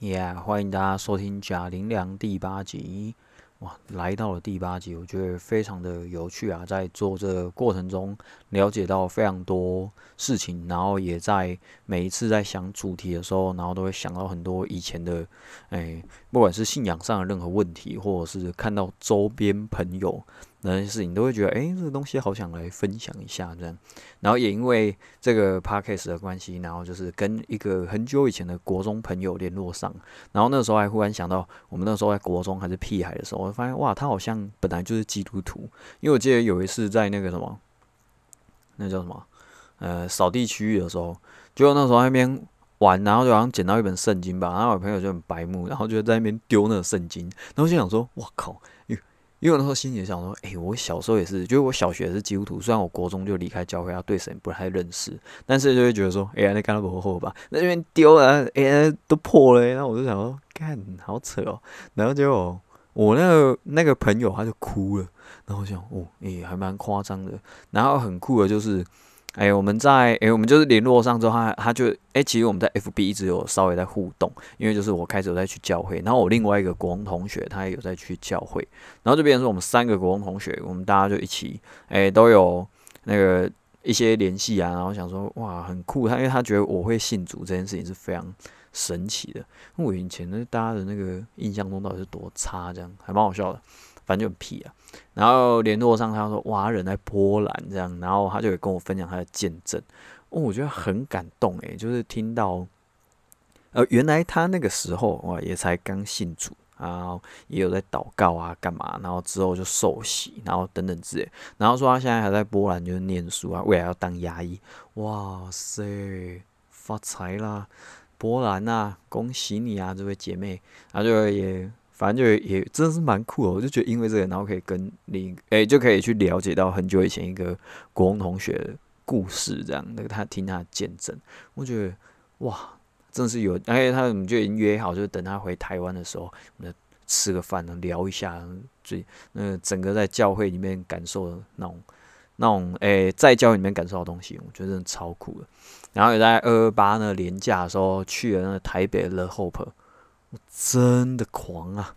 耶欢迎大家收听贾玲良第八集。哇，来到了第八集，我觉得非常的有趣啊！在做这个过程中，了解到非常多事情，然后也在每一次在想主题的时候，然后都会想到很多以前的，哎，不管是信仰上的任何问题，或者是看到周边朋友。那些事情都会觉得，哎，这个东西好想来分享一下这样。然后也因为这个 podcast 的关系，然后就是跟一个很久以前的国中朋友联络上。然后那时候还忽然想到，我们那时候在国中还是屁孩的时候，我发现哇，他好像本来就是基督徒。因为我记得有一次在那个什么，那叫什么，呃，扫地区域的时候，就那时候那边玩，然后就好像捡到一本圣经吧。然后我朋友就很白目，然后就在那边丢那个圣经。然后就想说，哇靠！因为那时候心里想说，哎，我小时候也是，就是我小学是基督徒，虽然我国中就离开教会，他对神不太认识，但是就会觉得说，哎呀，那干了不后吧，那边丢了，哎，都破了，然后我就想说，干，好扯哦，然后结果我那个那个朋友他就哭了，然后我想，哦，哎，还蛮夸张的，然后很酷的就是。哎，我们在哎，我们就是联络上之后，他他就哎，其实我们在 FB 一直有稍微在互动，因为就是我开始有在去教会，然后我另外一个国中同学他也有在去教会，然后就变成说我们三个国中同学，我们大家就一起哎都有那个一些联系啊，然后想说哇很酷，他因为他觉得我会信主这件事情是非常神奇的，因为我以前那大家的那个印象中到底是多差，这样还蛮好笑的。反正就很屁啊，然后联络上他说哇人在波兰这样，然后他就会跟我分享他的见证，哦我觉得很感动诶，就是听到，呃原来他那个时候哇也才刚信主，然后也有在祷告啊干嘛，然后之后就受洗，然后等等之类，然后说他现在还在波兰就是念书啊，未来要当牙医，哇塞发财啦，波兰啊恭喜你啊这位姐妹，然后就也。反正就也真的是蛮酷的，我就觉得因为这个，然后可以跟你诶，就可以去了解到很久以前一个国中同学的故事，这样那个他听他的见证，我觉得哇，真的是有，而且他我们就已经约好，就是等他回台湾的时候，我们吃个饭呢，聊一下最那整个在教会里面感受的那种那种诶，在教会里面感受到东西，我觉得真的超酷的。然后也在二二八呢年假的时候去了那个台北的 Hope。真的狂啊！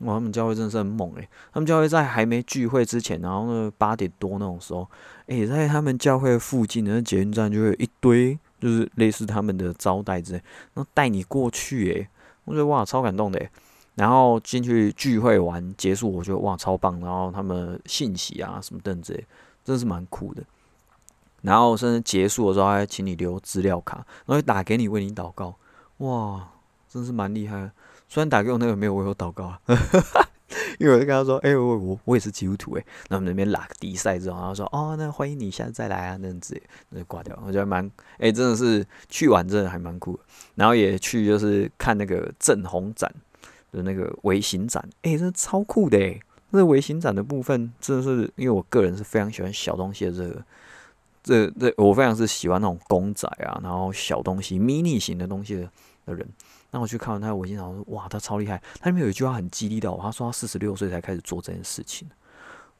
哇，他们教会真的是很猛诶。他们教会在还没聚会之前，然后呢八点多那种时候，诶，在他们教会附近的那捷运站就会有一堆，就是类似他们的招待之类，然后带你过去诶，我觉得哇超感动的。然后进去聚会完结束，我觉得哇超棒。然后他们信息啊什么等之类，真的是蛮酷的。然后甚至结束的时候还请你留资料卡，然后打给你为你祷告，哇！真是蛮厉害，虽然打给我那个没有为我祷告啊，因为我就跟他说，哎，我我我也是基督徒哎，那我们那边拉个比赛之后，然后说，哦，那欢迎你下次再来啊，那样子，那就挂掉。我觉得蛮，哎，真的是去玩真的还蛮酷，然后也去就是看那个正红展的那个微型展，哎，真的超酷的哎，那微型展的部分真的是，因为我个人是非常喜欢小东西的这个，这这我非常是喜欢那种公仔啊，然后小东西、mini 型的东西的的人。那我去看完他的微信，然后说：“哇，他超厉害！他里面有一句话很激励到我，他说他四十六岁才开始做这件事情。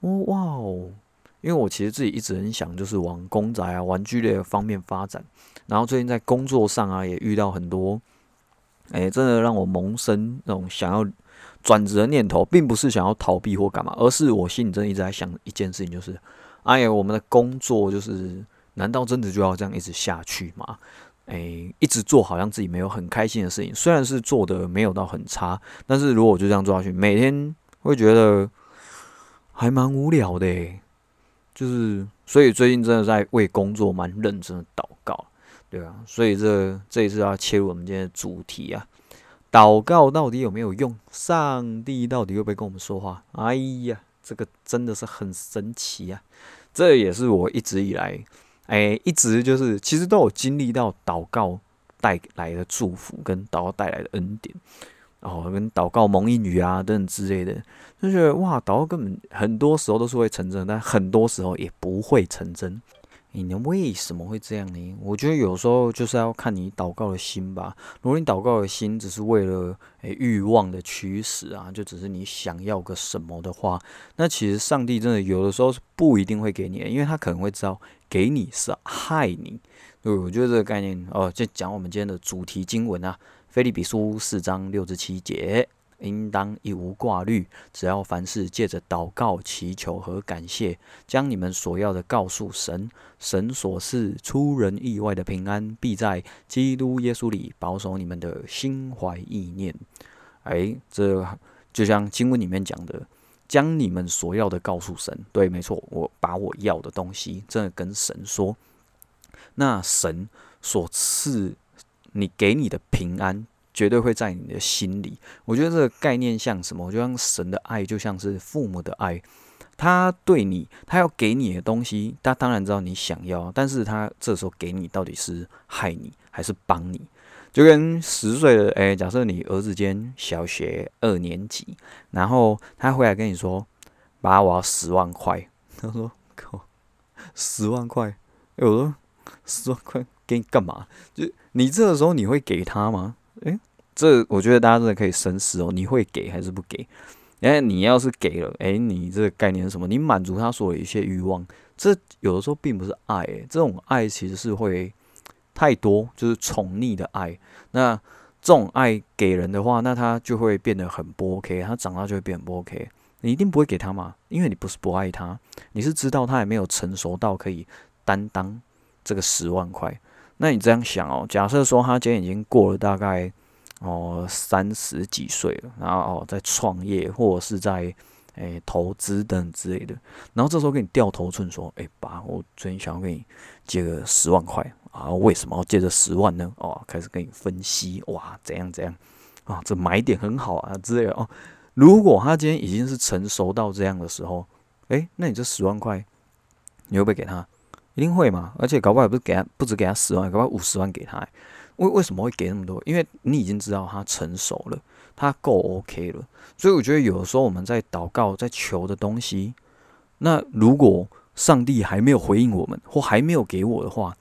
哦，哇哦！因为我其实自己一直很想，就是往公仔啊、玩具类的方面发展。然后最近在工作上啊，也遇到很多，哎，真的让我萌生那种想要转职的念头，并不是想要逃避或干嘛，而是我心里真一直在想一件事情，就是，哎呀，我们的工作就是，难道真的就要这样一直下去吗？”诶，一直做好像自己没有很开心的事情，虽然是做的没有到很差，但是如果就这样做下去，每天会觉得还蛮无聊的。就是，所以最近真的在为工作蛮认真的祷告，对啊，所以这这一次要切入我们今天的主题啊，祷告到底有没有用？上帝到底会不会跟我们说话？哎呀，这个真的是很神奇啊！这也是我一直以来。哎，一直就是，其实都有经历到祷告带来的祝福，跟祷告带来的恩典，然后跟祷告蒙应语啊等等之类的，就觉得哇，祷告根本很多时候都是会成真，但很多时候也不会成真。你为什么会这样呢？我觉得有时候就是要看你祷告的心吧。如果你祷告的心只是为了诶欲望的驱使啊，就只是你想要个什么的话，那其实上帝真的有的时候是不一定会给你的，因为他可能会知道给你是害你。对，我觉得这个概念哦，就讲我们今天的主题经文啊，《菲利比书四章六至七节。应当一无挂虑，只要凡事借着祷告、祈求和感谢，将你们所要的告诉神。神所赐出人意外的平安，必在基督耶稣里保守你们的心怀意念。哎，这就像经文里面讲的，将你们所要的告诉神。对，没错，我把我要的东西真的跟神说。那神所赐你给你的平安。绝对会在你的心里。我觉得这个概念像什么？我觉得神的爱就像是父母的爱，他对你，他要给你的东西，他当然知道你想要，但是他这时候给你到底是害你还是帮你？就跟十岁的哎，假设你儿子今天小学二年级，然后他回来跟你说：“爸，我要十万块。” 他说：“靠，十万块！”哎我说：“十万块给你干嘛？”就你这个时候你会给他吗？诶，这我觉得大家真的可以深思哦。你会给还是不给？哎，你要是给了，诶，你这个概念是什么？你满足他所有一些欲望，这有的时候并不是爱。这种爱其实是会太多，就是宠溺的爱。那这种爱给人的话，那他就会变得很不 OK。他长大就会变不 OK。你一定不会给他嘛？因为你不是不爱他，你是知道他还没有成熟到可以担当这个十万块。那你这样想哦，假设说他今天已经过了大概哦三十几岁了，然后哦在创业或者是在诶投资等之类的，然后这时候给你掉头寸说，诶，爸，我最近想要给你借个十万块啊，为什么要借这十万呢？哦，开始跟你分析，哇，怎样怎样啊，这买点很好啊之类的哦。如果他今天已经是成熟到这样的时候，诶，那你这十万块你会不会给他？一定会嘛？而且搞不好不是给他，不止给他十万，搞不好五十万给他。为为什么会给那么多？因为你已经知道他成熟了，他够 OK 了。所以我觉得有的时候我们在祷告、在求的东西，那如果上帝还没有回应我们，或还没有给我的话，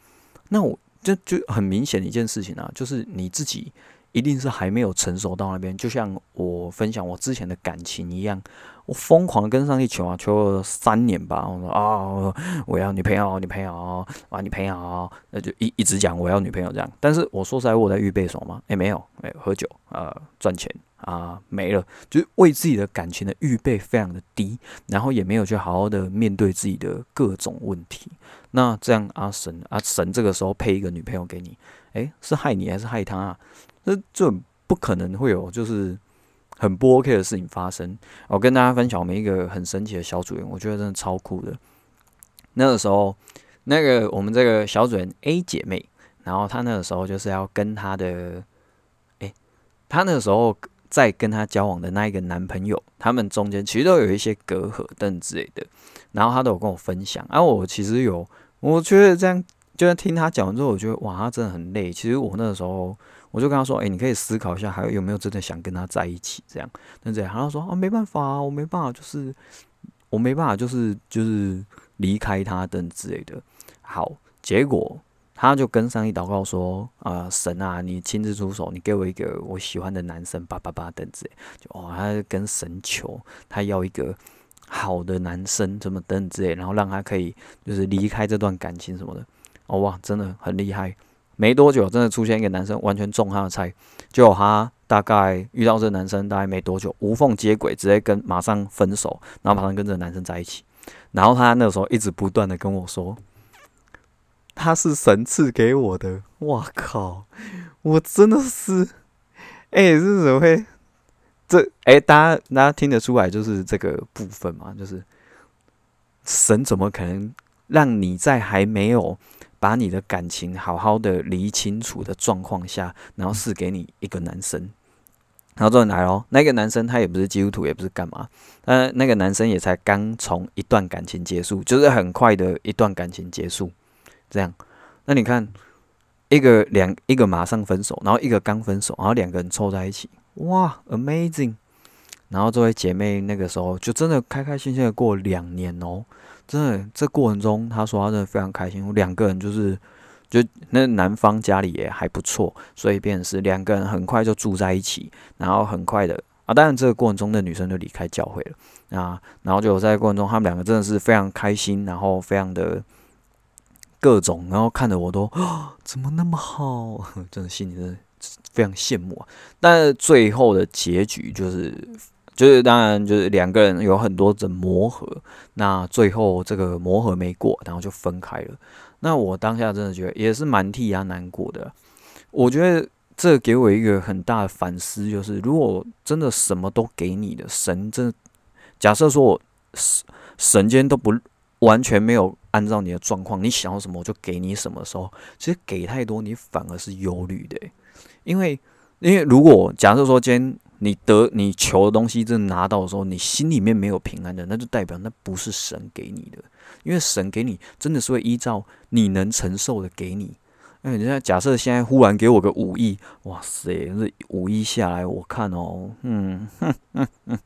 那我这就很明显的一件事情啊，就是你自己。一定是还没有成熟到那边，就像我分享我之前的感情一样，我疯狂的跟上去求啊，求了三年吧。我说啊，我要女朋友，女朋友啊，女朋友，那就一一直讲我要女朋友这样。但是我说实在，我在预备什么吗？哎，没有，没有喝酒啊，赚钱啊，没了，就是为自己的感情的预备非常的低，然后也没有去好好的面对自己的各种问题。那这样阿神阿神这个时候配一个女朋友给你，诶，是害你还是害他啊？这这不可能会有，就是很不 OK 的事情发生。我跟大家分享我们一个很神奇的小组员，我觉得真的超酷的。那个时候，那个我们这个小组员 A 姐妹，然后她那个时候就是要跟她的，哎，她那个时候在跟她交往的那一个男朋友，他们中间其实都有一些隔阂等之类的。然后她都有跟我分享，而我其实有，我觉得这样，就是听她讲完之后，我觉得哇，她真的很累。其实我那个时候。我就跟他说：“哎，你可以思考一下，还有没有真的想跟他在一起？这样，那这样，他说啊，没办法啊，我没办法，就是我没办法，就是就是离开他等之类的。好，结果他就跟上帝祷告说：啊，神啊，你亲自出手，你给我一个我喜欢的男生，叭叭叭等之类。就哦，他就跟神求，他要一个好的男生，怎么等之类，然后让他可以就是离开这段感情什么的。哦哇，真的很厉害。”没多久，真的出现一个男生，完全中他的菜。就他大概遇到这男生，大概没多久，无缝接轨，直接跟马上分手，然后马上跟这个男生在一起。然后他那时候一直不断的跟我说，他是神赐给我的。我靠，我真的是，哎，这怎么会？这哎，大家大家听得出来，就是这个部分嘛，就是神怎么可能让你在还没有。把你的感情好好的理清楚的状况下，然后赐给你一个男生，然后这来哦，那个男生他也不是基督徒，也不是干嘛，呃，那个男生也才刚从一段感情结束，就是很快的一段感情结束，这样，那你看一个两一个马上分手，然后一个刚分手，然后两个人凑在一起，哇，amazing！然后这位姐妹那个时候就真的开开心心的过两年哦。真的，这过程中，他说他真的非常开心。两个人就是，就那男方家里也还不错，所以便是两个人很快就住在一起，然后很快的啊。当然，这个过程中，那女生就离开教会了啊。然后就在过程中，他们两个真的是非常开心，然后非常的各种，然后看着我都怎么那么好，真的心里真的非常羡慕啊。但最后的结局就是，就是当然就是两个人有很多的磨合，那最后这个磨合没过，然后就分开了。那我当下真的觉得也是蛮替他难过的。我觉得这给我一个很大的反思，就是如果真的什么都给你的神，真假设说我神神间都不完全没有按照你的状况，你想要什么我就给你什么时候，其实给太多你反而是忧虑的，因为因为如果假设说今天你得你求的东西真的拿到的时候，你心里面没有平安的，那就代表那不是神给你的，因为神给你真的是会依照你能承受的给你。哎，人家假设现在忽然给我个五亿，哇塞，这五亿下来，我看哦，嗯哼哼哼，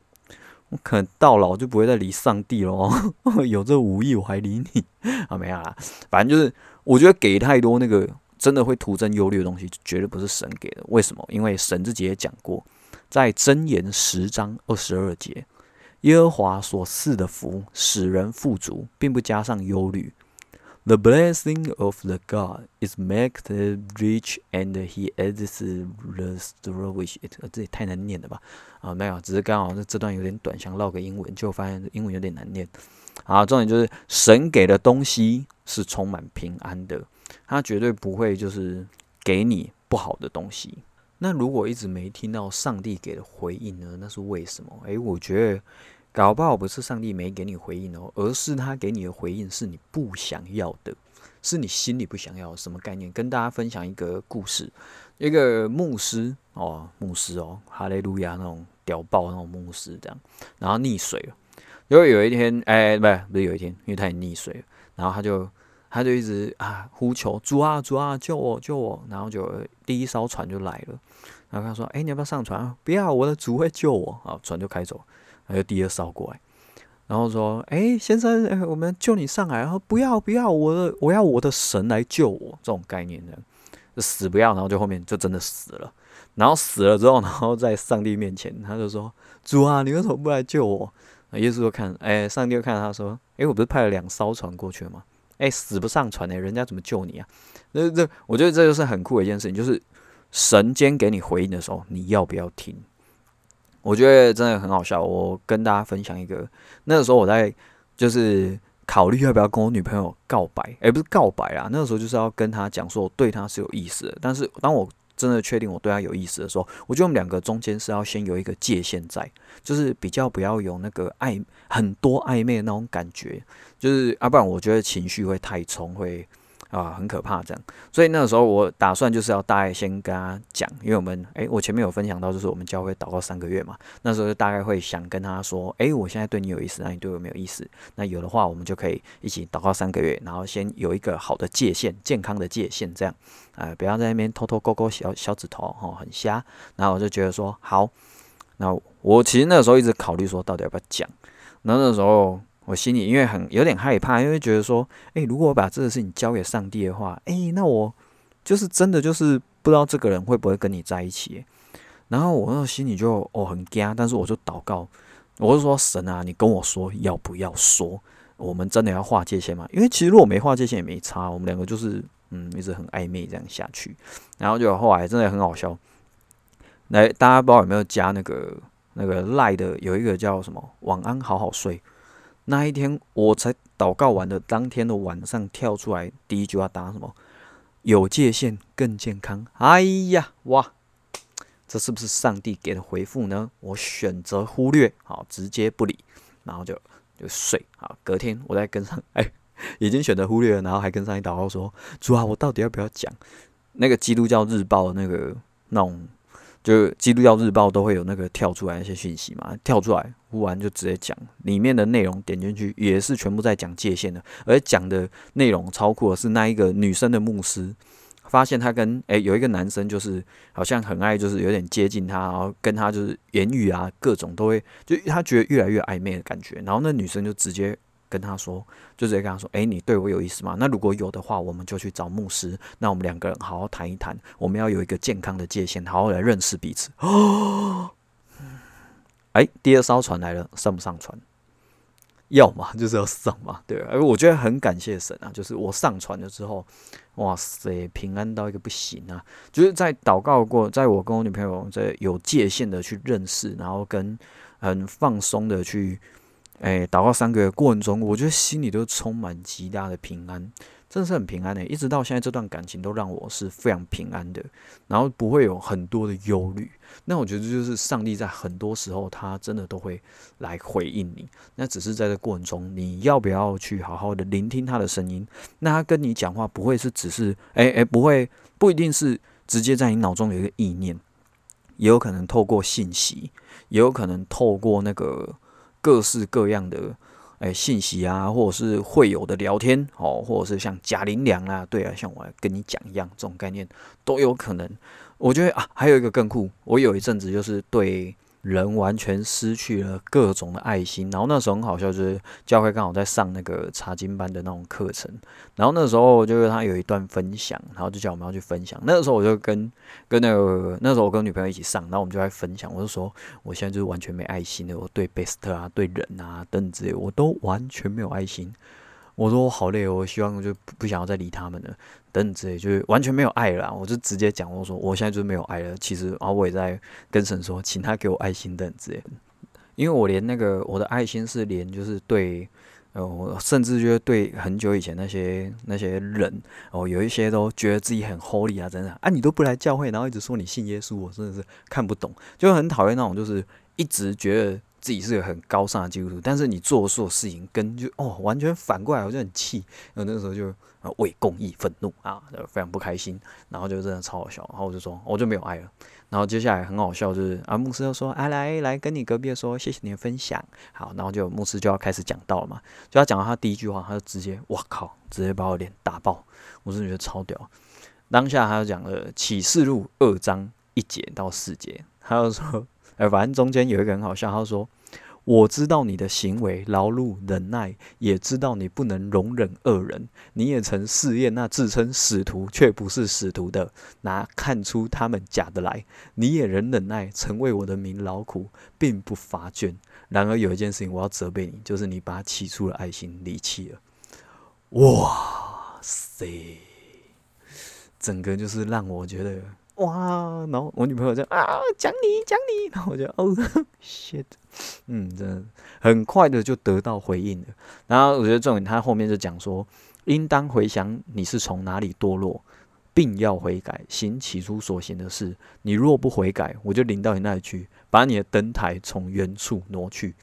我可能到老就不会再理上帝喽。有这五亿我还理你 啊？没有啦，反正就是我觉得给太多那个真的会徒增忧虑的东西，绝对不是神给的。为什么？因为神自己也讲过，在箴言十章二十二节，耶和华所赐的福使人富足，并不加上忧虑。The blessing of the God is make the rich, and He adds the storage. 这也太难念了吧？啊，没有，只是刚好这这段有点短，想唠个英文，就发现英文有点难念。啊，重点就是神给的东西是充满平安的，他绝对不会就是给你不好的东西。那如果一直没听到上帝给的回应呢？那是为什么？诶，我觉得。搞不好不是上帝没给你回应哦，而是他给你的回应是你不想要的，是你心里不想要。什么概念？跟大家分享一个故事：一个牧师哦，牧师哦，哈利路亚那种屌爆那种牧师这样，然后溺水了。因为有一天，哎，不是不是有一天，因为他也溺水了，然后他就他就一直啊呼求主啊主啊救我救我，然后就第一艘船就来了，然后他说：哎，你要不要上船啊？不要，我的主会救我啊！船就开走。还有第二艘过来，然后说：“哎，先生，哎，我们救你上来。”然后不要不要，我的我要我的神来救我，这种概念的，死不要。然后就后面就真的死了。然后死了之后，然后在上帝面前，他就说：“主啊，你为什么不来救我？”耶稣就看，哎，上帝就看他说：“哎，我不是派了两艘船过去吗？哎，死不上船呢，人家怎么救你啊？”那这我觉得这就是很酷的一件事情，就是神间给你回应的时候，你要不要听？我觉得真的很好笑。我跟大家分享一个，那个时候我在就是考虑要不要跟我女朋友告白，而不是告白啊。那个时候就是要跟她讲说我对她是有意思的。但是当我真的确定我对她有意思的时候，我觉得我们两个中间是要先有一个界限在，就是比较不要有那个暧很多暧昧的那种感觉，就是要不然我觉得情绪会太冲会。啊，很可怕这样，所以那个时候我打算就是要大概先跟他讲，因为我们诶，我前面有分享到，就是我们教会祷告三个月嘛，那时候就大概会想跟他说，诶，我现在对你有意思，那你对我没有意思？那有的话，我们就可以一起祷告三个月，然后先有一个好的界限，健康的界限，这样，呃，不要在那边偷偷勾勾小小指头，哈，很瞎。然后我就觉得说，好，那我其实那时候一直考虑说，到底要不要讲？那那时候。我心里因为很有点害怕，因为觉得说，诶，如果我把这个事情交给上帝的话，诶，那我就是真的就是不知道这个人会不会跟你在一起。然后我那心里就哦很惊，但是我就祷告，我就说神啊，你跟我说要不要说，我们真的要划界限吗？因为其实如果没划界限也没差，我们两个就是嗯一直很暧昧这样下去。然后就后来真的很好笑，来大家不知道有没有加那个那个赖的有一个叫什么晚安好好睡。那一天我才祷告完的当天的晚上跳出来，第一句话答什么？有界限更健康。哎呀，哇，这是不是上帝给的回复呢？我选择忽略，好，直接不理，然后就就睡。好，隔天我再跟上，哎，已经选择忽略了，然后还跟上一祷告说：主啊，我到底要不要讲那个基督教日报那个那种？就基督教日报都会有那个跳出来一些讯息嘛，跳出来忽然就直接讲里面的内容，点进去也是全部在讲界限的，而讲的内容超酷的是那一个女生的牧师，发现她跟诶有一个男生就是好像很爱，就是有点接近她，然后跟她就是言语啊各种都会，就她觉得越来越暧昧的感觉，然后那女生就直接。跟他说，就直接跟他说：“哎，你对我有意思吗？那如果有的话，我们就去找牧师，那我们两个人好好谈一谈。我们要有一个健康的界限，好好来认识彼此。”哦，哎，第二艘船来了，上不上船？要嘛 就是要上嘛，对。而我觉得很感谢神啊，就是我上船了之后，哇塞，平安到一个不行啊！就是在祷告过，在我跟我女朋友在有界限的去认识，然后跟很放松的去，哎，祷告三个月过程中，我觉得心里都充满极大的平安。真的是很平安的，一直到现在这段感情都让我是非常平安的，然后不会有很多的忧虑。那我觉得就是上帝在很多时候他真的都会来回应你，那只是在这过程中你要不要去好好的聆听他的声音？那他跟你讲话不会是只是哎哎不会不一定是直接在你脑中有一个意念，也有可能透过信息，也有可能透过那个各式各样的。哎，信息啊，或者是会有的聊天哦，或者是像贾玲良啊，对啊，像我跟你讲一样，这种概念都有可能。我觉得啊，还有一个更酷，我有一阵子就是对。人完全失去了各种的爱心，然后那时候很好笑，就是教会刚好在上那个查经班的那种课程，然后那时候就是他有一段分享，然后就叫我们要去分享。那个时候我就跟跟那个那时候我跟女朋友一起上，然后我们就在分享，我就说我现在就是完全没爱心的，我对贝斯特啊、对人啊等之类，我都完全没有爱心。我说我好累，我希望就不想要再理他们了，等等之类，就是完全没有爱了。我就直接讲，我说我现在就是没有爱了。其实，然后我也在跟神说，请他给我爱心等之类的。因为我连那个我的爱心是连就是对，呃，我甚至就是对很久以前那些那些人哦，有一些都觉得自己很 holy 啊，真的啊，你都不来教会，然后一直说你信耶稣，我真的是看不懂，就很讨厌那种就是一直觉得。自己是个很高尚的基督徒，但是你做所有事情跟就哦完全反过来，我就很气。然后那个时候就为公益愤怒啊，就非常不开心。然后就真的超好笑。然后我就说我就没有爱了。然后接下来很好笑，就是啊牧师就说啊来来跟你隔壁说谢谢你的分享。好，然后就牧师就要开始讲道了嘛。就要讲到他第一句话，他就直接我靠，直接把我脸打爆。我是觉得超屌。当下他就讲了启示录二章一节到四节，他就说哎反正中间有一个很好笑，他说。我知道你的行为劳碌忍耐，也知道你不能容忍恶人。你也曾试验那自称使徒却不是使徒的，拿看出他们假的来。你也仍忍耐，曾为我的名劳苦，并不乏倦。然而有一件事情我要责备你，就是你把起初的爱心离弃了。哇塞，整个就是让我觉得。哇，然后我女朋友就啊讲你讲你，然后我就哦 shit，嗯，真的很快的就得到回应了。然后我觉得重点，他后面就讲说，应当回想你是从哪里堕落，并要悔改，行起初所行的事。你若不悔改，我就领到你那里去，把你的灯台从原处挪去。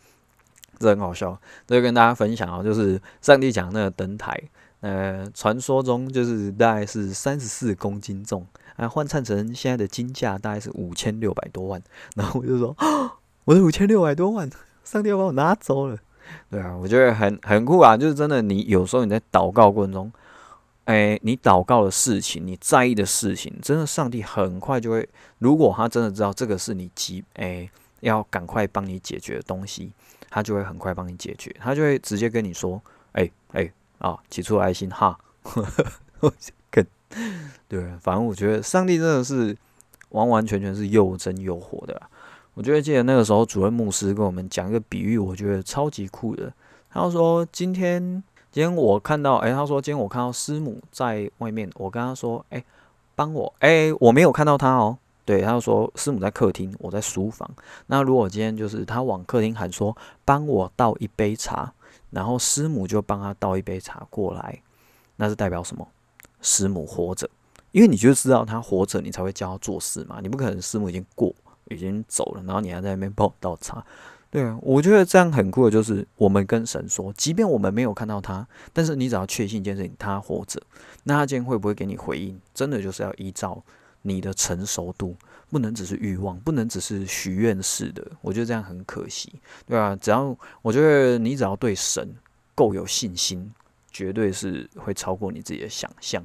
这很好笑，这就跟大家分享啊，就是上帝讲那个灯台，呃，传说中就是大概是三十四公斤重。啊，换算成现在的金价大概是五千六百多万，然后我就说，我的五千六百多万，上帝要把我拿走了。对啊，我觉得很很酷啊，就是真的，你有时候你在祷告过程中，哎，你祷告的事情，你在意的事情，真的上帝很快就会，如果他真的知道这个是你急，哎，要赶快帮你解决的东西，他就会很快帮你解决，他就会直接跟你说，哎哎啊，起初爱心哈。对，反正我觉得上帝真的是完完全全是又真又活的。我觉得记得那个时候主任牧师跟我们讲一个比喻，我觉得超级酷的。他说：“今天，今天我看到，哎，他说今天我看到师母在外面，我跟他说，哎，帮我，哎，我没有看到他哦。对，他就说师母在客厅，我在书房。那如果今天就是他往客厅喊说，帮我倒一杯茶，然后师母就帮他倒一杯茶过来，那是代表什么？”师母活着，因为你就知道他活着，你才会教他做事嘛。你不可能师母已经过，已经走了，然后你还在那边帮我倒茶。对啊，我觉得这样很酷的，就是我们跟神说，即便我们没有看到他，但是你只要确信一件事情，他活着，那他今天会不会给你回应？真的就是要依照你的成熟度，不能只是欲望，不能只是许愿式的。我觉得这样很可惜，对啊，只要我觉得你只要对神够有信心。绝对是会超过你自己的想象，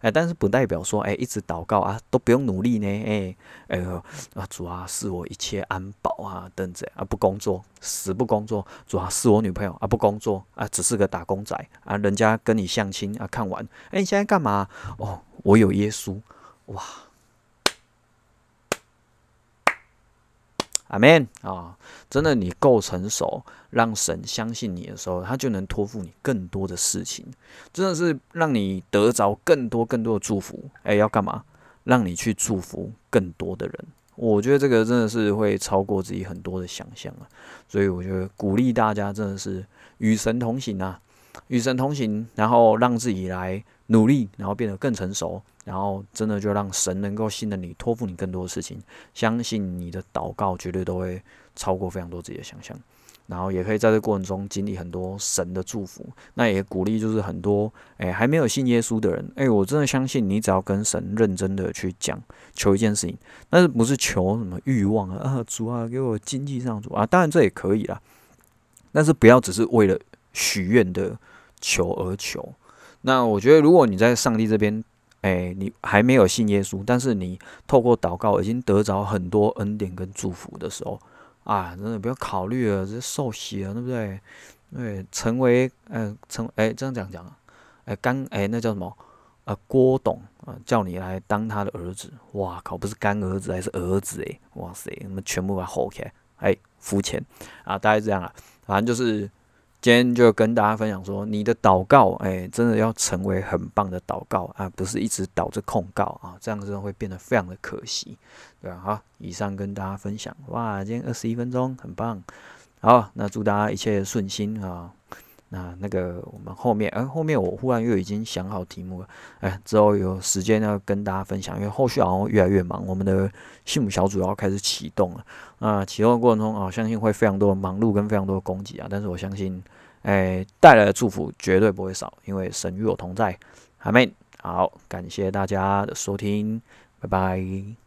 哎，但是不代表说，哎，一直祷告啊，都不用努力呢，哎，哎呦，啊，主啊，是我一切安保啊，等等啊，不工作，死不工作，主啊，是我女朋友啊，不工作啊，只是个打工仔啊，人家跟你相亲啊，看完，哎，你现在干嘛？哦，我有耶稣，哇，阿门啊！真的，你够成熟，让神相信你的时候，他就能托付你更多的事情，真的是让你得着更多更多的祝福。哎，要干嘛？让你去祝福更多的人。我觉得这个真的是会超过自己很多的想象啊！所以我觉得鼓励大家真的是与神同行啊，与神同行，然后让自己来努力，然后变得更成熟。然后真的就让神能够信任你，托付你更多的事情，相信你的祷告绝对都会超过非常多自己的想象。然后也可以在这过程中经历很多神的祝福。那也鼓励就是很多诶还没有信耶稣的人，诶，我真的相信你只要跟神认真的去讲求一件事情，但是不是求什么欲望啊啊主啊给我经济上主啊，当然这也可以啦，但是不要只是为了许愿的求而求。那我觉得如果你在上帝这边。哎，你还没有信耶稣，但是你透过祷告已经得着很多恩典跟祝福的时候，啊，真的不要考虑了，这受洗了，对不对？对，成为，呃，成，哎，这样讲讲啊，哎，干，哎，那叫什么？呃，郭董啊，叫你来当他的儿子，哇靠，不是干儿子，还是儿子，哎，哇塞，那么全部把吼起来，哎，肤浅啊，大概这样啊，反正就是。今天就跟大家分享说，你的祷告，哎，真的要成为很棒的祷告啊，不是一直祷着控告啊，这样真的会变得非常的可惜，对吧？好，以上跟大家分享，哇，今天二十一分钟，很棒，好，那祝大家一切顺心啊。那那个我们后面，哎，后面我忽然又已经想好题目了，哎，之后有时间要跟大家分享，因为后续好像越来越忙，我们的幸福小组要开始启动了。那启动的过程中啊，相信会非常多的忙碌跟非常多的攻击啊，但是我相信，哎，带来的祝福绝对不会少，因为神与我同在。阿门。好，感谢大家的收听，拜拜。